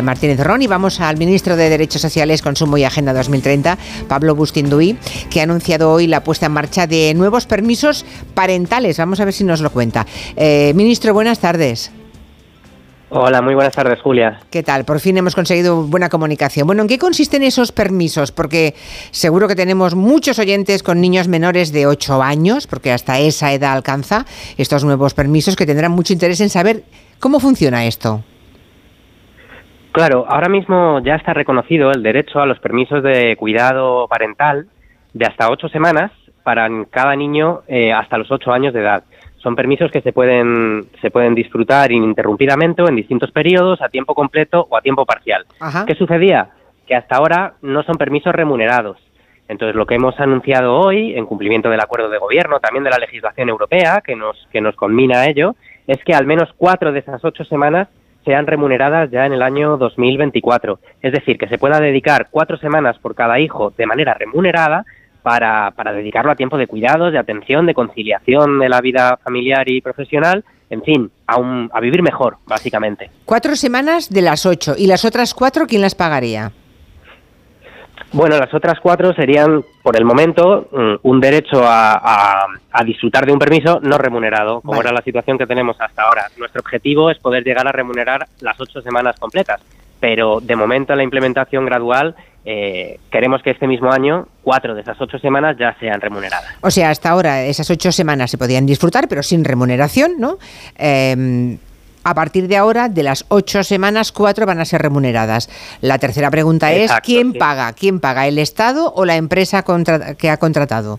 eh, Martínez Ron y vamos al ministro de Derechos Sociales, Consumo y Agenda 2030, Pablo Bustinduy, que ha anunciado hoy la puesta en marcha de nuevos permisos parentales. Vamos a ver si nos lo cuenta. Eh, ministro, buenas tardes. Hola, muy buenas tardes, Julia. ¿Qué tal? Por fin hemos conseguido buena comunicación. Bueno, ¿en qué consisten esos permisos? Porque seguro que tenemos muchos oyentes con niños menores de 8 años, porque hasta esa edad alcanza estos nuevos permisos que tendrán mucho interés en saber cómo funciona esto. Claro, ahora mismo ya está reconocido el derecho a los permisos de cuidado parental de hasta 8 semanas para cada niño eh, hasta los 8 años de edad. Son permisos que se pueden, se pueden disfrutar ininterrumpidamente o en distintos periodos, a tiempo completo o a tiempo parcial. ¿Qué sucedía? Que hasta ahora no son permisos remunerados. Entonces, lo que hemos anunciado hoy, en cumplimiento del acuerdo de gobierno, también de la legislación europea, que nos, que nos conmina a ello, es que al menos cuatro de esas ocho semanas sean remuneradas ya en el año 2024. Es decir, que se pueda dedicar cuatro semanas por cada hijo de manera remunerada para, para dedicarlo a tiempo de cuidados, de atención, de conciliación de la vida familiar y profesional, en fin, a, un, a vivir mejor, básicamente. Cuatro semanas de las ocho. ¿Y las otras cuatro quién las pagaría? Bueno, las otras cuatro serían, por el momento, mm, un derecho a, a, disfrutar de un permiso no remunerado, como era la situación que tenemos hasta ahora. Nuestro objetivo es poder llegar a remunerar las ocho semanas completas, pero de momento en la implementación gradual eh, queremos que este mismo año cuatro de esas ocho semanas ya sean remuneradas. O sea, hasta ahora esas ocho semanas se podían disfrutar, pero sin remuneración, ¿no? Em, a partir de ahora, de las ocho semanas, cuatro van a ser remuneradas. La tercera pregunta es, ¿quién paga? ¿Quién paga? ¿El Estado o la empresa que ha contratado?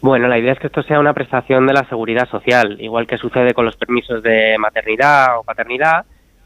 Bueno, la idea es que esto sea una prestación de la seguridad social, igual que sucede con los permisos de maternidad o paternidad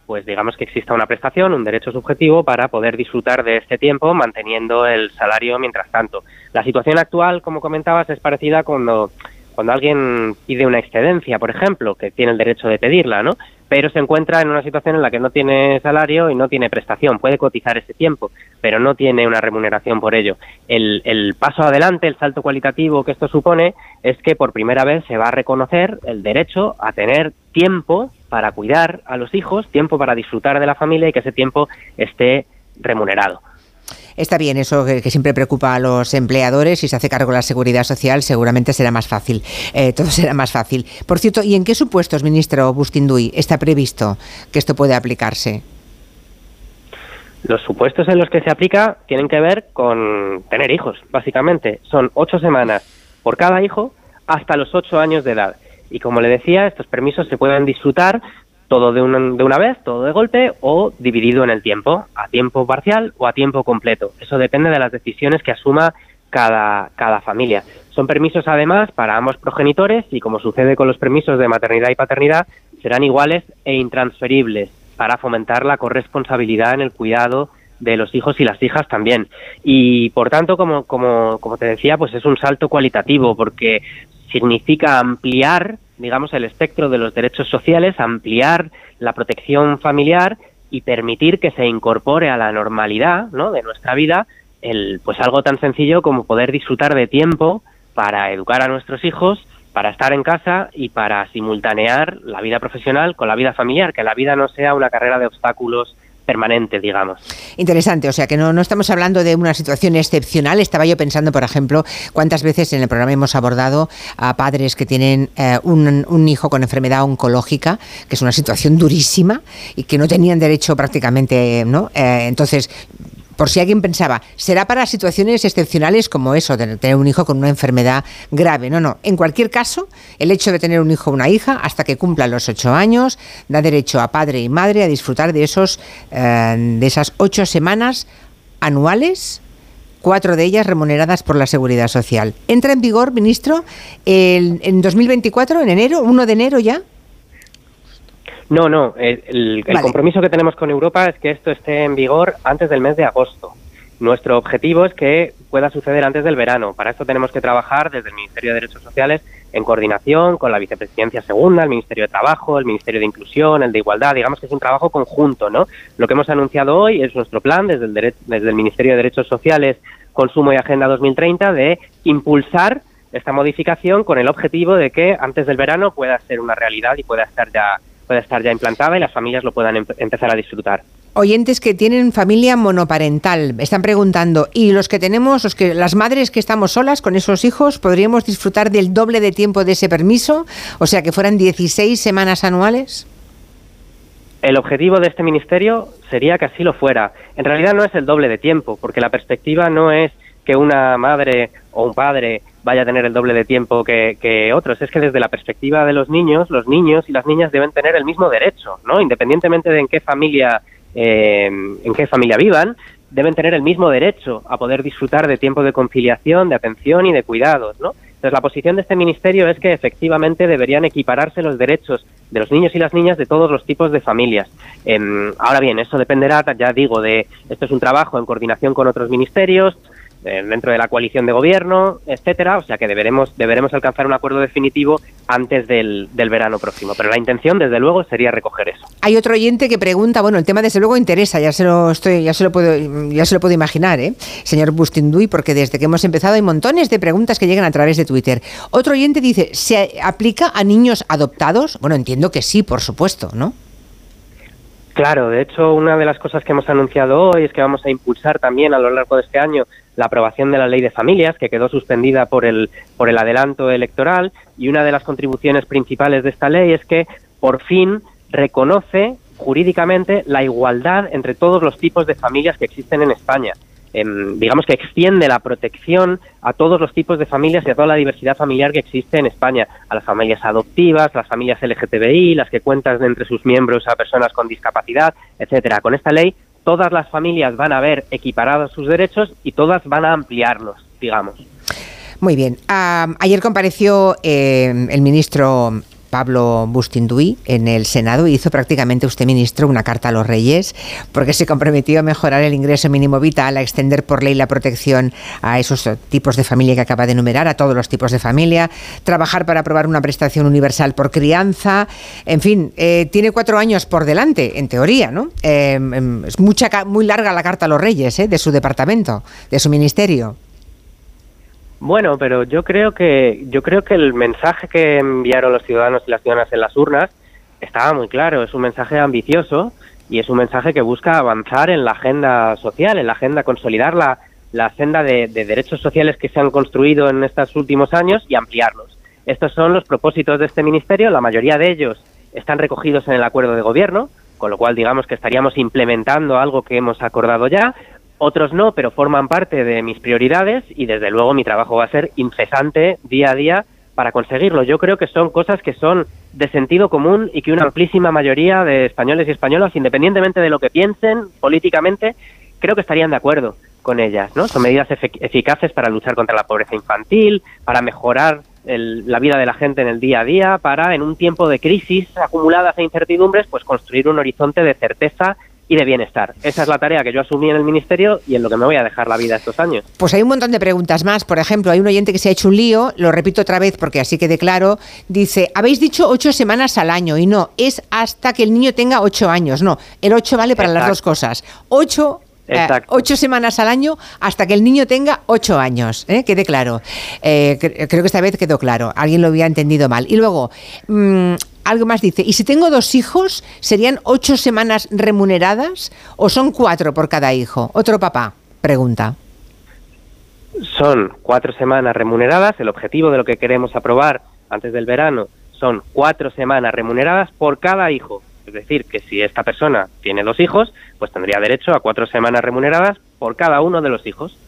pues digamos que exista una prestación, un derecho subjetivo para poder disfrutar de este tiempo manteniendo el salario mientras tanto. La situación actual, como comentabas, es parecida cuando cuando alguien pide una excedencia, por ejemplo, que tiene el derecho de pedirla, ¿no? Pero se encuentra en una situación en la que no tiene salario y no tiene prestación, puede cotizar ese tiempo, pero no tiene una remuneración por ello. El, el paso adelante, el salto cualitativo que esto supone, es que por primera vez se va a reconocer el derecho a tener tiempo para cuidar a los hijos, tiempo para disfrutar de la familia y que ese tiempo esté remunerado. Está bien, eso que, siempre preocupa a los empleadores. Si se hace cargo la seguridad social, seguramente será más fácil. Eh, todo será más fácil. Por cierto, ¿y en qué supuestos, ministro Bustinduy, está previsto que esto puede aplicarse? Los supuestos en los que se aplica tienen que ver con tener hijos, básicamente. Son ocho semanas por cada hijo hasta los ocho años de edad. Y como le decía, estos permisos se pueden disfrutar todo de una, de una vez, todo de golpe o dividido en el tiempo, a tiempo parcial o a tiempo completo. Eso depende de las decisiones que asuma cada, cada familia. Son permisos además para ambos progenitores y como sucede con los permisos de maternidad y paternidad, serán iguales e intransferibles para fomentar la corresponsabilidad en el cuidado de los hijos y las hijas también. Y por tanto, como, como, como te decía, pues es un salto cualitativo porque significa ampliar, digamos, el espectro de los derechos sociales, ampliar la protección familiar y permitir que se incorpore a la normalidad, ¿no? de nuestra vida el pues algo tan sencillo como poder disfrutar de tiempo para educar a nuestros hijos, para estar en casa y para simultanear la vida profesional con la vida familiar, que la vida no sea una carrera de obstáculos permanente, digamos. Interesante, o sea que no, no estamos hablando de una situación excepcional. Estaba yo pensando, por ejemplo, cuántas veces en el programa hemos abordado a padres que tienen eh, un, un, hijo con enfermedad oncológica, que es una situación durísima y que no tenían derecho prácticamente, ¿no? Eh, entonces, por si alguien pensaba, será para situaciones excepcionales como eso, de tener un hijo con una enfermedad grave. No, no. En cualquier caso, el hecho de tener un hijo o una hija, hasta que cumpla los ocho años, da derecho a padre y madre a disfrutar de, esos, eh, de esas ocho semanas anuales cuatro de ellas remuneradas por la Seguridad Social. ¿Entra en vigor, ministro, el, en 2024, en enero, 1 de enero ya? No, no. El, compromiso que tenemos con Europa es que esto esté en vigor antes del mes de agosto. Nuestro objetivo es que pueda suceder antes del verano. Para esto tenemos que trabajar desde el Ministerio de Derechos Sociales en coordinación con la Vicepresidencia Segunda, el Ministerio de Trabajo, el Ministerio de Inclusión, el de Igualdad. Digamos que es un trabajo conjunto, ¿no? Lo que hemos anunciado hoy es nuestro plan desde el, desde el Ministerio de Derechos Sociales, Consumo y Agenda 2030 de impulsar esta modificación con el objetivo de que antes del verano pueda ser una realidad y pueda estar ya pueda estar ya implantada y las familias lo puedan empezar a disfrutar. oyentes que tienen familia monoparental están preguntando, ¿y los que tenemos, los que, las madres que estamos solas con esos hijos, podríamos disfrutar del doble de tiempo de ese permiso? O sea, que fueran 16 semanas anuales. El objetivo de este ministerio sería que así lo fuera. En realidad no es el doble de tiempo, porque la perspectiva no es que una madre o un padre vaya a tener el doble de tiempo que, otros. Es que desde la perspectiva de los niños, los niños y las niñas deben tener el mismo derecho, ¿no? Independientemente de en qué familia, eh, en qué familia vivan, deben tener el mismo derecho a poder disfrutar de tiempo de conciliación, de atención y de cuidados, ¿no? Entonces, la posición de este ministerio es que efectivamente deberían equipararse los derechos de los niños y las niñas de todos los tipos de familias. Em, ahora bien, eso dependerá, ya digo, de esto es un trabajo en coordinación con otros ministerios, eh, dentro de la coalición de gobierno, etcétera, o sea que deberemos deberemos alcanzar un acuerdo definitivo antes del, del, verano próximo, pero la intención desde luego sería recoger eso. Hay otro oyente que pregunta, bueno, el tema desde luego interesa, ya se lo estoy ya se lo puedo ya se lo puedo imaginar, ¿eh? Señor Bustinduy, porque desde que hemos empezado hay montones de preguntas que llegan a través de Twitter. Otro oyente dice, ¿se aplica a niños adoptados? Bueno, entiendo que sí, por supuesto, ¿no? Claro, de hecho, una de las cosas que hemos anunciado hoy es que vamos a impulsar también a lo largo de este año la aprobación de la ley de familias, que quedó suspendida por el, por el adelanto electoral, y una de las contribuciones principales de esta ley es que por fin reconoce jurídicamente la igualdad entre todos los tipos de familias que existen en España. Em, digamos que extiende la protección a todos los tipos de familias y a toda la diversidad familiar que existe en España, a las familias adoptivas, las familias LGTBI, las que cuentan entre sus miembros a personas con discapacidad, etcétera. Con esta ley todas las familias van a ver equiparados sus derechos y todas van a ampliarlos, digamos. Muy bien. ayer compareció eh, el ministro Pablo Bustinduy en el Senado hizo prácticamente usted, ministro, una carta a los reyes porque se comprometió a mejorar el ingreso mínimo vital, a extender por ley la protección a esos tipos de familia que acaba de enumerar, a todos los tipos de familia, trabajar para aprobar una prestación universal por crianza, en fin, eh, tiene cuatro años por delante, en teoría, ¿no? Eh, em, es mucha, muy larga la carta a los reyes ¿eh? de su departamento, de su ministerio. Bueno, pero yo creo que yo creo que el mensaje que enviaron los ciudadanos y las ciudadanas en las urnas estaba muy claro. Es un mensaje ambicioso y es un mensaje que busca avanzar en la agenda social, en la agenda consolidar la, la senda de, de derechos sociales que se han construido en estos últimos años y ampliarlos. Estos son los propósitos de este ministerio. La mayoría de ellos están recogidos en el acuerdo de gobierno, con lo cual digamos que estaríamos implementando algo que hemos acordado ya. Otros no, pero forman parte de mis prioridades y desde luego mi trabajo va a ser incesante día a día para conseguirlo. Yo creo que son cosas que son de sentido común y que una amplísima mayoría de españoles y españolas, independientemente de lo que piensen políticamente, creo que estarían de acuerdo con ellas. ¿no? Son medidas eficaces para luchar contra la pobreza infantil, para mejorar la vida de la gente en el día a día, para en un tiempo de crisis acumuladas e incertidumbres, pues construir un horizonte de certeza y de bienestar. Esa es la tarea que yo asumí en el Ministerio y en lo que me voy a dejar la vida estos años. Pues hay un montón de preguntas más. Por ejemplo, hay un oyente que se ha hecho un lío, lo repito otra vez porque así quede claro. Dice, habéis dicho ocho semanas al año y no, es hasta que el niño tenga ocho años. No, el ocho vale para las dos cosas. Ocho eh, ocho semanas al año hasta que el niño tenga ocho años, ¿eh? quede claro. Eh, creo que esta vez quedó claro, alguien lo había entendido mal. Y luego, mm, algo más dice, ¿y si tengo dos hijos, serían ocho semanas remuneradas o son cuatro por cada hijo? Otro papá, pregunta. Son cuatro semanas remuneradas, el objetivo de lo que queremos aprobar antes del verano son cuatro semanas remuneradas por cada hijo. Es decir, que si esta persona tiene dos hijos, pues tendría derecho a cuatro semanas remuneradas por cada uno de los hijos.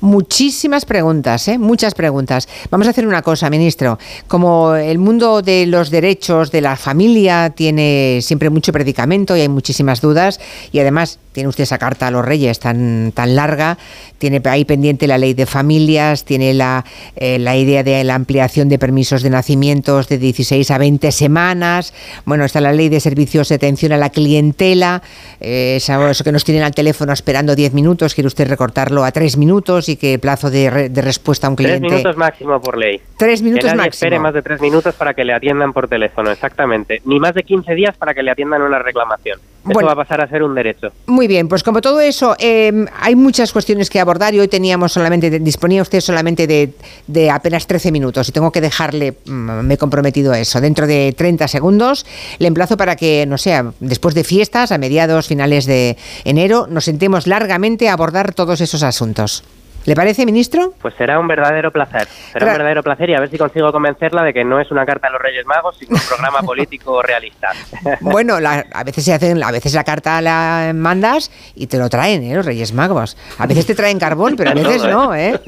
Muchísimas preguntas, ¿eh? muchas preguntas. Vamos a hacer una cosa, ministro. Como el mundo de los derechos de la familia tiene siempre mucho predicamento y hay muchísimas dudas, y además tiene usted esa carta a los reyes tan, tan larga, tiene ahí pendiente la ley de familias, tiene la, eh, la idea de la ampliación de permisos de nacimientos de 16 a 20 semanas, bueno, está la ley de servicios de atención a la clientela, eh, eso que nos tienen al teléfono esperando 10 minutos, quiere usted recortarlo a 3 minutos y que el plazo de, respuesta a un cliente... Tres minutos máximo por ley. Tres minutos que nadie espere más de tres minutos para que le atiendan por teléfono, exactamente. Ni más de 15 días para que le atiendan una reclamación. Eso va a pasar a ser un derecho. Muy bien, pues como todo eso, em, hay muchas cuestiones que abordar y hoy teníamos solamente, disponía usted solamente de, de apenas 13 minutos y tengo que dejarle, mm, me he comprometido a eso, dentro de 30 segundos le emplazo para que, no sé, después de fiestas, a mediados, finales de enero, nos sentemos largamente a abordar todos esos asuntos. ¿Le parece, ministro? Pues será un verdadero placer. Será un verdadero placer y a ver si consigo convencerla de que no es una carta a los Reyes Magos, sino un programa político realista. Bueno, a veces se hacen, a veces la carta la mandas y te lo traen, ¿eh? Los Reyes Magos. A veces te traen carbón, pero a veces no, ¿eh?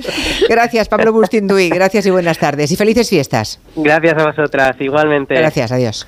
Gracias, Pablo Bustinduy. Gracias y buenas tardes y felices fiestas. Gracias a vosotras, igualmente. Gracias, adiós.